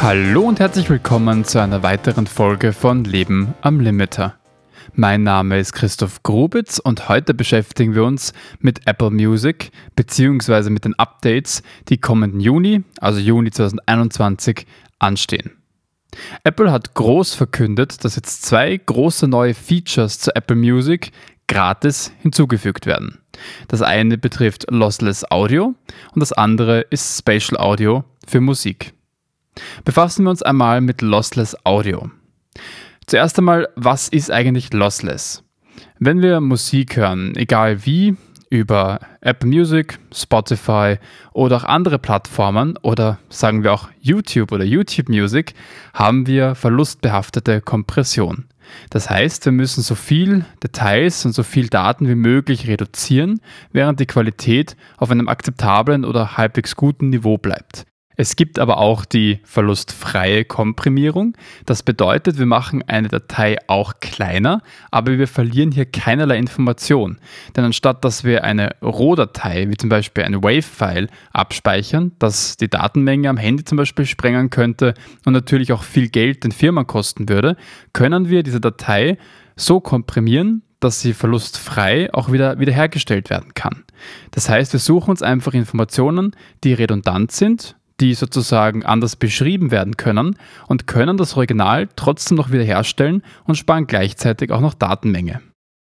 Hallo und herzlich willkommen zu einer weiteren Folge von Leben am Limiter. Mein Name ist Christoph Grubitz und heute beschäftigen wir uns mit Apple Music bzw. mit den Updates, die kommenden Juni, also Juni 2021, anstehen. Apple hat groß verkündet, dass jetzt zwei große neue Features zu Apple Music gratis hinzugefügt werden. Das eine betrifft Lossless Audio und das andere ist Spatial Audio für Musik. Befassen wir uns einmal mit Lossless Audio. Zuerst einmal, was ist eigentlich Lossless? Wenn wir Musik hören, egal wie, über Apple Music, Spotify oder auch andere Plattformen oder sagen wir auch YouTube oder YouTube Music, haben wir verlustbehaftete Kompression. Das heißt, wir müssen so viel Details und so viel Daten wie möglich reduzieren, während die Qualität auf einem akzeptablen oder halbwegs guten Niveau bleibt. Es gibt aber auch die verlustfreie Komprimierung. Das bedeutet, wir machen eine Datei auch kleiner, aber wir verlieren hier keinerlei Information. Denn anstatt dass wir eine Rohdatei, wie zum Beispiel ein Wave-File, abspeichern, das die Datenmenge am Handy zum Beispiel sprengen könnte und natürlich auch viel Geld den Firmen kosten würde, können wir diese Datei so komprimieren, dass sie verlustfrei auch wieder wiederhergestellt werden kann. Das heißt, wir suchen uns einfach Informationen, die redundant sind die sozusagen anders beschrieben werden können und können das Original trotzdem noch wiederherstellen und sparen gleichzeitig auch noch Datenmenge.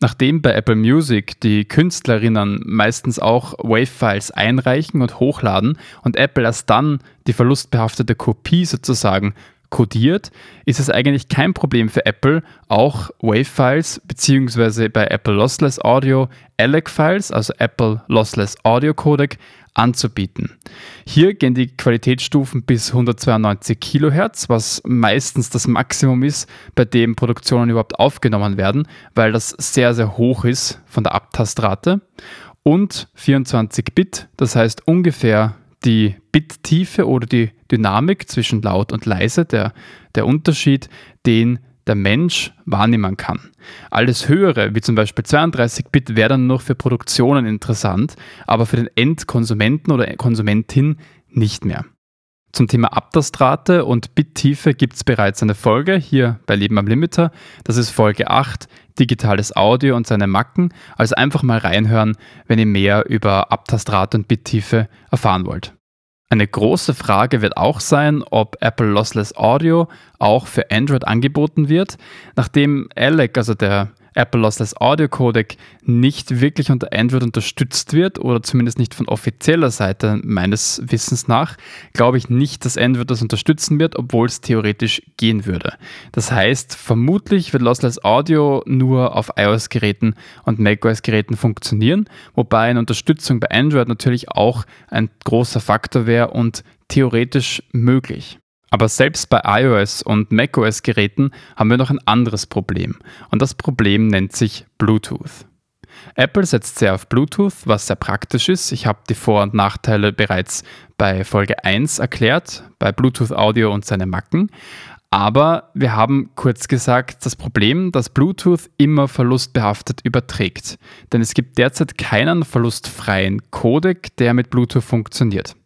Nachdem bei Apple Music die Künstlerinnen meistens auch Wave-Files einreichen und hochladen und Apple erst dann die verlustbehaftete Kopie sozusagen kodiert, ist es eigentlich kein Problem für Apple, auch Wave-Files bzw. bei Apple Lossless Audio ALEC-Files, also Apple Lossless Audio Codec, anzubieten. Hier gehen die Qualitätsstufen bis 192 kHz, was meistens das Maximum ist, bei dem Produktionen überhaupt aufgenommen werden, weil das sehr, sehr hoch ist von der Abtastrate. Und 24 Bit, das heißt ungefähr die Bittiefe oder die Dynamik zwischen laut und leise, der, der Unterschied, den der Mensch wahrnehmen kann. Alles höhere, wie zum Beispiel 32-Bit, wäre dann noch für Produktionen interessant, aber für den Endkonsumenten oder Konsumentin nicht mehr. Zum Thema Abtastrate und Bittiefe gibt es bereits eine Folge hier bei Leben am Limiter. Das ist Folge 8, digitales Audio und seine Macken. Also einfach mal reinhören, wenn ihr mehr über Abtastrate und Bittiefe erfahren wollt. Eine große Frage wird auch sein, ob Apple Lossless Audio auch für Android angeboten wird. Nachdem ALEC, also der Apple Lossless Audio Codec nicht wirklich unter Android unterstützt wird oder zumindest nicht von offizieller Seite meines Wissens nach, glaube ich nicht, dass Android das unterstützen wird, obwohl es theoretisch gehen würde. Das heißt, vermutlich wird Lossless Audio nur auf iOS-Geräten und macOS-Geräten funktionieren, wobei eine Unterstützung bei Android natürlich auch ein großer Faktor wäre und theoretisch möglich. Aber selbst bei iOS und macOS-Geräten haben wir noch ein anderes Problem. Und das Problem nennt sich Bluetooth. Apple setzt sehr auf Bluetooth, was sehr praktisch ist. Ich habe die Vor- und Nachteile bereits bei Folge 1 erklärt, bei Bluetooth Audio und seine Macken. Aber wir haben kurz gesagt das Problem, dass Bluetooth immer verlustbehaftet überträgt. Denn es gibt derzeit keinen verlustfreien Codec, der mit Bluetooth funktioniert.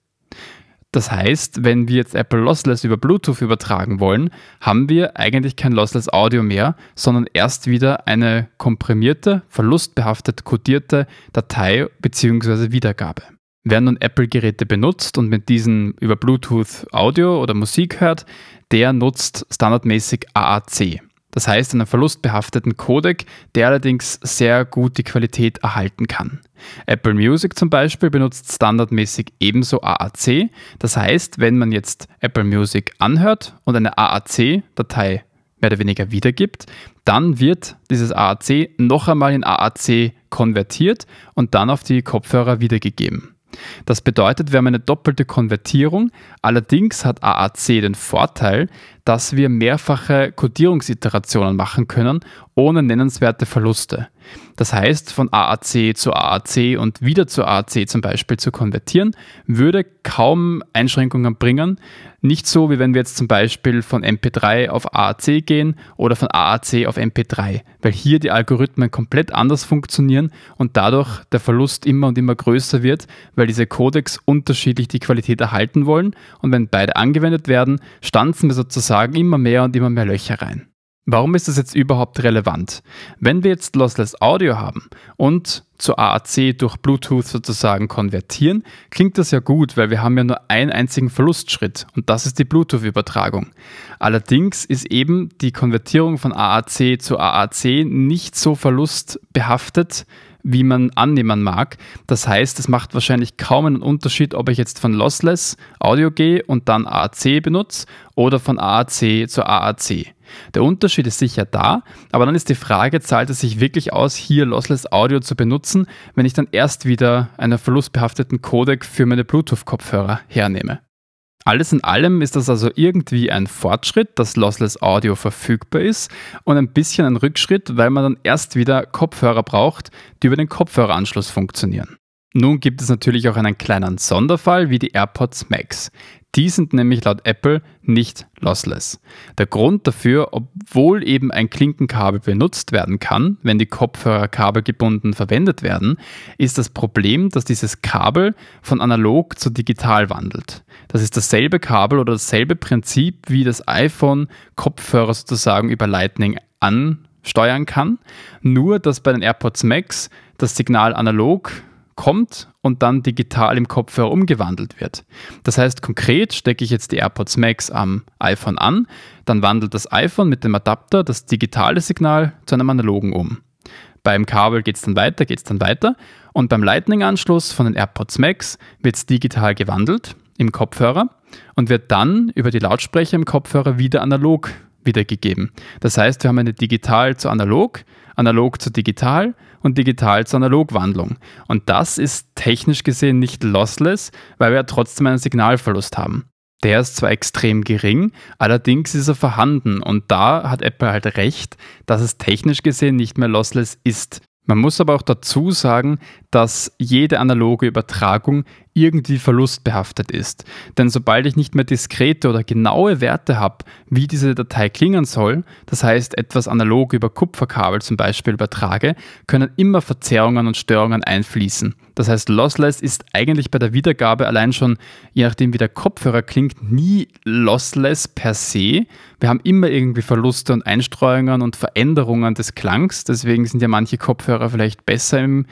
Das heißt, wenn wir jetzt Apple Lossless über Bluetooth übertragen wollen, haben wir eigentlich kein Lossless Audio mehr, sondern erst wieder eine komprimierte, verlustbehaftet codierte Datei bzw. Wiedergabe. Wer nun Apple-Geräte benutzt und mit diesen über Bluetooth Audio oder Musik hört, der nutzt standardmäßig AAC. Das heißt einen verlustbehafteten Codec, der allerdings sehr gut die Qualität erhalten kann. Apple Music zum Beispiel benutzt standardmäßig ebenso AAC. Das heißt, wenn man jetzt Apple Music anhört und eine AAC-Datei mehr oder weniger wiedergibt, dann wird dieses AAC noch einmal in AAC konvertiert und dann auf die Kopfhörer wiedergegeben. Das bedeutet, wir haben eine doppelte Konvertierung. Allerdings hat AAC den Vorteil, dass wir mehrfache Codierungsiterationen machen können, ohne nennenswerte Verluste. Das heißt, von AAC zu AAC und wieder zu AAC zum Beispiel zu konvertieren, würde kaum Einschränkungen bringen. Nicht so, wie wenn wir jetzt zum Beispiel von MP3 auf AAC gehen oder von AAC auf MP3, weil hier die Algorithmen komplett anders funktionieren und dadurch der Verlust immer und immer größer wird, weil diese Codecs unterschiedlich die Qualität erhalten wollen und wenn beide angewendet werden, stanzen wir sozusagen immer mehr und immer mehr Löcher rein. Warum ist das jetzt überhaupt relevant? Wenn wir jetzt Lossless Audio haben und zu AAC durch Bluetooth sozusagen konvertieren, klingt das ja gut, weil wir haben ja nur einen einzigen Verlustschritt und das ist die Bluetooth-Übertragung. Allerdings ist eben die Konvertierung von AAC zu AAC nicht so verlustbehaftet, wie man annehmen mag. Das heißt, es macht wahrscheinlich kaum einen Unterschied, ob ich jetzt von Lossless Audio gehe und dann AAC benutze oder von AAC zu AAC. Der Unterschied ist sicher da, aber dann ist die Frage, zahlt es sich wirklich aus, hier Lossless Audio zu benutzen, wenn ich dann erst wieder einen verlustbehafteten Codec für meine Bluetooth-Kopfhörer hernehme. Alles in allem ist das also irgendwie ein Fortschritt, dass Lossless Audio verfügbar ist und ein bisschen ein Rückschritt, weil man dann erst wieder Kopfhörer braucht, die über den Kopfhöreranschluss funktionieren. Nun gibt es natürlich auch einen kleinen Sonderfall wie die AirPods Max. Die sind nämlich laut Apple nicht lossless. Der Grund dafür, obwohl eben ein Klinkenkabel benutzt werden kann, wenn die Kopfhörer kabelgebunden verwendet werden, ist das Problem, dass dieses Kabel von analog zu digital wandelt. Das ist dasselbe Kabel oder dasselbe Prinzip, wie das iPhone Kopfhörer sozusagen über Lightning ansteuern kann, nur dass bei den AirPods Max das Signal analog kommt und dann digital im Kopfhörer umgewandelt wird. Das heißt, konkret stecke ich jetzt die AirPods Max am iPhone an, dann wandelt das iPhone mit dem Adapter das digitale Signal zu einem analogen um. Beim Kabel geht es dann weiter, geht es dann weiter und beim Lightning-Anschluss von den AirPods Max wird es digital gewandelt im Kopfhörer und wird dann über die Lautsprecher im Kopfhörer wieder analog wiedergegeben. Das heißt, wir haben eine digital zu analog, analog zu digital und digital zur Analogwandlung. Und das ist technisch gesehen nicht lossless, weil wir ja trotzdem einen Signalverlust haben. Der ist zwar extrem gering, allerdings ist er vorhanden und da hat Apple halt recht, dass es technisch gesehen nicht mehr lossless ist. Man muss aber auch dazu sagen, dass jede analoge Übertragung irgendwie verlustbehaftet ist. Denn sobald ich nicht mehr diskrete oder genaue Werte habe, wie diese Datei klingen soll, das heißt etwas analog über Kupferkabel zum Beispiel übertrage, können immer Verzerrungen und Störungen einfließen. Das heißt, Lossless ist eigentlich bei der Wiedergabe allein schon, je nachdem wie der Kopfhörer klingt, nie lossless per se. Wir haben immer irgendwie Verluste und Einstreuungen und Veränderungen des Klangs. Deswegen sind ja manche Kopfhörer vielleicht besser im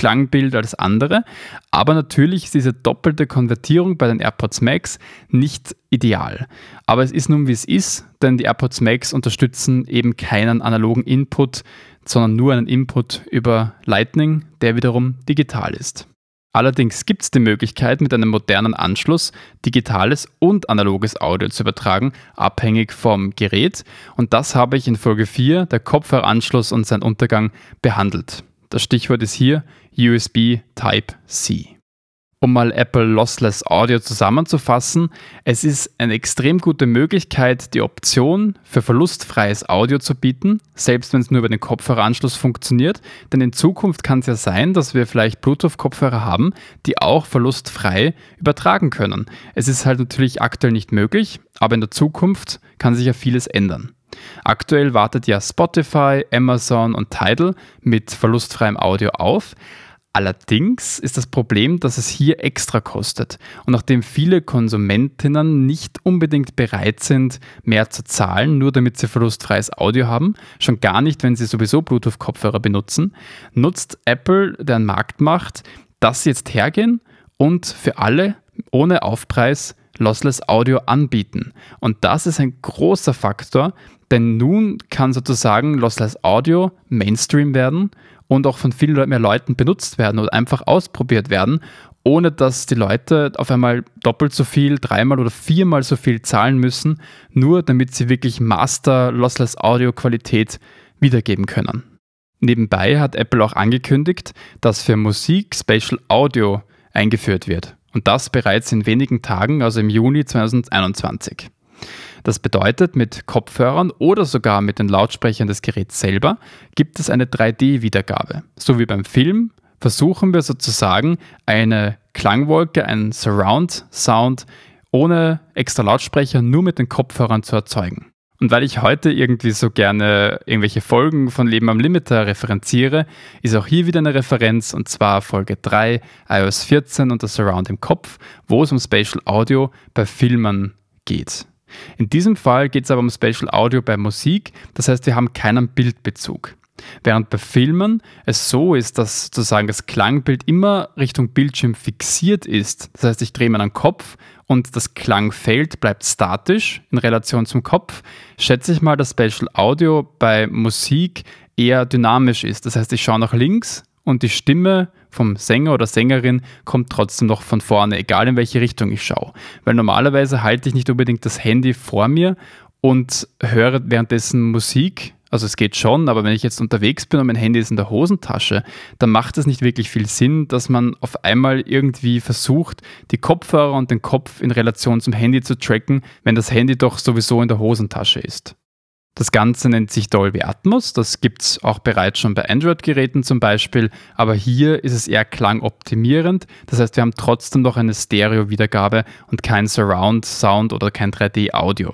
Klangbild als andere. Aber natürlich ist diese doppelte Konvertierung bei den AirPods Max nicht ideal. Aber es ist nun wie es ist, denn die AirPods Max unterstützen eben keinen analogen Input, sondern nur einen Input über Lightning, der wiederum digital ist. Allerdings gibt es die Möglichkeit, mit einem modernen Anschluss digitales und analoges Audio zu übertragen, abhängig vom Gerät. Und das habe ich in Folge 4, der Kopfhöreranschluss und sein Untergang, behandelt. Das Stichwort ist hier USB Type-C. Um mal Apple Lossless Audio zusammenzufassen, es ist eine extrem gute Möglichkeit, die Option für verlustfreies Audio zu bieten, selbst wenn es nur über den Kopfhöreranschluss funktioniert. Denn in Zukunft kann es ja sein, dass wir vielleicht Bluetooth-Kopfhörer haben, die auch verlustfrei übertragen können. Es ist halt natürlich aktuell nicht möglich, aber in der Zukunft kann sich ja vieles ändern. Aktuell wartet ja Spotify, Amazon und Tidal mit verlustfreiem Audio auf. Allerdings ist das Problem, dass es hier extra kostet. Und nachdem viele Konsumentinnen nicht unbedingt bereit sind, mehr zu zahlen, nur damit sie verlustfreies Audio haben, schon gar nicht, wenn sie sowieso Bluetooth-Kopfhörer benutzen, nutzt Apple deren Marktmacht, dass sie jetzt hergehen und für alle ohne Aufpreis Lossless Audio anbieten. Und das ist ein großer Faktor, denn nun kann sozusagen Lossless Audio Mainstream werden und auch von viel mehr Leuten benutzt werden oder einfach ausprobiert werden, ohne dass die Leute auf einmal doppelt so viel, dreimal oder viermal so viel zahlen müssen, nur damit sie wirklich Master Lossless Audio Qualität wiedergeben können. Nebenbei hat Apple auch angekündigt, dass für Musik Spatial Audio eingeführt wird. Und das bereits in wenigen Tagen, also im Juni 2021. Das bedeutet, mit Kopfhörern oder sogar mit den Lautsprechern des Geräts selber gibt es eine 3D-Wiedergabe. So wie beim Film versuchen wir sozusagen eine Klangwolke, einen Surround-Sound ohne extra Lautsprecher nur mit den Kopfhörern zu erzeugen. Und weil ich heute irgendwie so gerne irgendwelche Folgen von Leben am Limiter referenziere, ist auch hier wieder eine Referenz und zwar Folge 3, iOS 14 und das Surround im Kopf, wo es um Spatial Audio bei Filmen geht. In diesem Fall geht es aber um Spatial Audio bei Musik, das heißt, wir haben keinen Bildbezug. Während bei Filmen es so ist, dass sozusagen das Klangbild immer Richtung Bildschirm fixiert ist. Das heißt, ich drehe meinen Kopf und das Klangfeld bleibt statisch in Relation zum Kopf, schätze ich mal, dass Spatial Audio bei Musik eher dynamisch ist. Das heißt, ich schaue nach links und die Stimme vom Sänger oder Sängerin kommt trotzdem noch von vorne, egal in welche Richtung ich schaue. Weil normalerweise halte ich nicht unbedingt das Handy vor mir und höre währenddessen Musik also es geht schon, aber wenn ich jetzt unterwegs bin und mein Handy ist in der Hosentasche, dann macht es nicht wirklich viel Sinn, dass man auf einmal irgendwie versucht, die Kopfhörer und den Kopf in Relation zum Handy zu tracken, wenn das Handy doch sowieso in der Hosentasche ist. Das Ganze nennt sich Dolby Atmos, das gibt es auch bereits schon bei Android-Geräten zum Beispiel, aber hier ist es eher klangoptimierend, das heißt wir haben trotzdem noch eine Stereo-Wiedergabe und kein Surround-Sound oder kein 3D-Audio.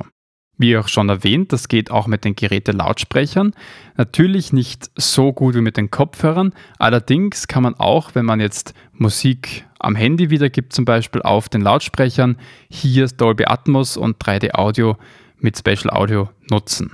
Wie auch schon erwähnt, das geht auch mit den Geräte-Lautsprechern. Natürlich nicht so gut wie mit den Kopfhörern. Allerdings kann man auch, wenn man jetzt Musik am Handy wiedergibt, zum Beispiel auf den Lautsprechern, hier Dolby Atmos und 3D Audio mit Special Audio nutzen.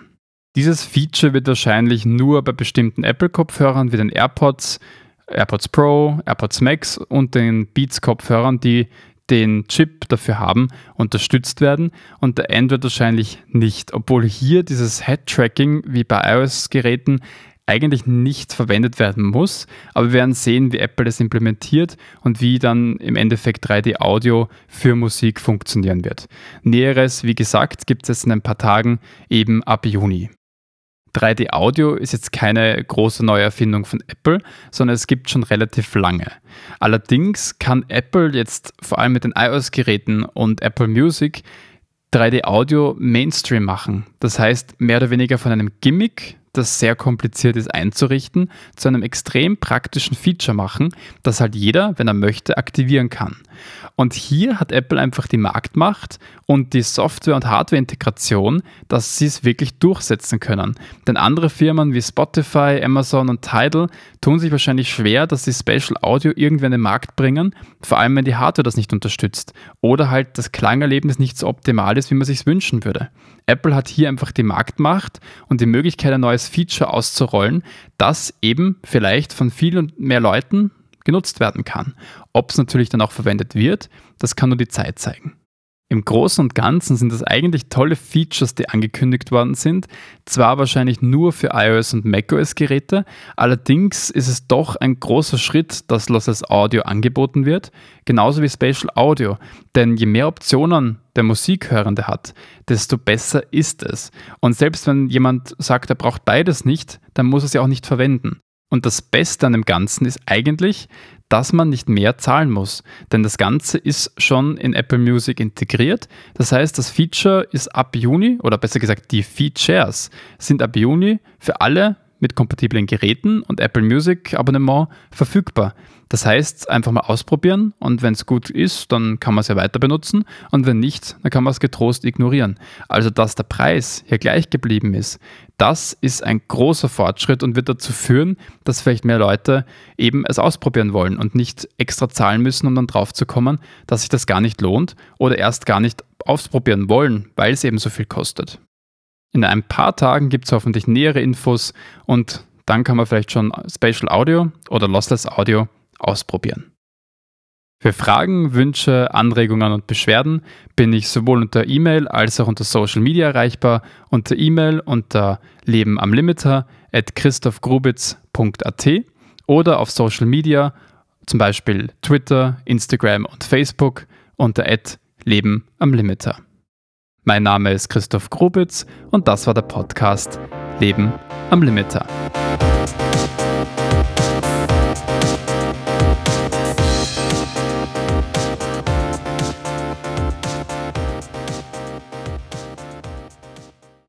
Dieses Feature wird wahrscheinlich nur bei bestimmten Apple-Kopfhörern wie den AirPods, AirPods Pro, AirPods Max und den Beats-Kopfhörern, die den Chip dafür haben, unterstützt werden und der Android wahrscheinlich nicht, obwohl hier dieses Head-Tracking wie bei iOS-Geräten eigentlich nicht verwendet werden muss, aber wir werden sehen, wie Apple das implementiert und wie dann im Endeffekt 3D-Audio für Musik funktionieren wird. Näheres, wie gesagt, gibt es in ein paar Tagen eben ab Juni. 3D-Audio ist jetzt keine große neue Erfindung von Apple, sondern es gibt schon relativ lange. Allerdings kann Apple jetzt vor allem mit den iOS-Geräten und Apple Music 3D-Audio Mainstream machen. Das heißt, mehr oder weniger von einem Gimmick das sehr kompliziert ist einzurichten, zu einem extrem praktischen Feature machen, das halt jeder, wenn er möchte, aktivieren kann. Und hier hat Apple einfach die Marktmacht und die Software- und Hardware-Integration, dass sie es wirklich durchsetzen können. Denn andere Firmen wie Spotify, Amazon und Tidal tun sich wahrscheinlich schwer, dass sie Special Audio irgendwie in den Markt bringen, vor allem wenn die Hardware das nicht unterstützt oder halt das Klangerlebnis nicht so optimal ist, wie man sich wünschen würde. Apple hat hier einfach die Marktmacht und die Möglichkeit, ein neues Feature auszurollen, das eben vielleicht von vielen mehr Leuten genutzt werden kann. Ob es natürlich dann auch verwendet wird, das kann nur die Zeit zeigen. Im Großen und Ganzen sind das eigentlich tolle Features, die angekündigt worden sind. Zwar wahrscheinlich nur für iOS und macOS-Geräte, allerdings ist es doch ein großer Schritt, dass Lossless Audio angeboten wird, genauso wie Spatial Audio. Denn je mehr Optionen der Musikhörende hat, desto besser ist es. Und selbst wenn jemand sagt, er braucht beides nicht, dann muss er sie auch nicht verwenden. Und das Beste an dem Ganzen ist eigentlich, dass man nicht mehr zahlen muss, denn das Ganze ist schon in Apple Music integriert. Das heißt, das Feature ist ab Juni, oder besser gesagt, die Features sind ab Juni für alle mit kompatiblen Geräten und Apple Music Abonnement verfügbar. Das heißt, einfach mal ausprobieren und wenn es gut ist, dann kann man es ja weiter benutzen und wenn nicht, dann kann man es getrost ignorieren. Also, dass der Preis hier gleich geblieben ist, das ist ein großer Fortschritt und wird dazu führen, dass vielleicht mehr Leute eben es ausprobieren wollen und nicht extra zahlen müssen, um dann drauf zu kommen, dass sich das gar nicht lohnt oder erst gar nicht ausprobieren wollen, weil es eben so viel kostet. In ein paar Tagen gibt es hoffentlich nähere Infos und dann kann man vielleicht schon Spatial Audio oder Lossless Audio ausprobieren. Für Fragen, Wünsche, Anregungen und Beschwerden bin ich sowohl unter E-Mail als auch unter Social Media erreichbar. Unter E-Mail unter lebenamlimiter at christophgrubitz.at oder auf Social Media, zum Beispiel Twitter, Instagram und Facebook unter Leben am Limiter. Mein Name ist Christoph Grubitz und das war der Podcast Leben am Limiter.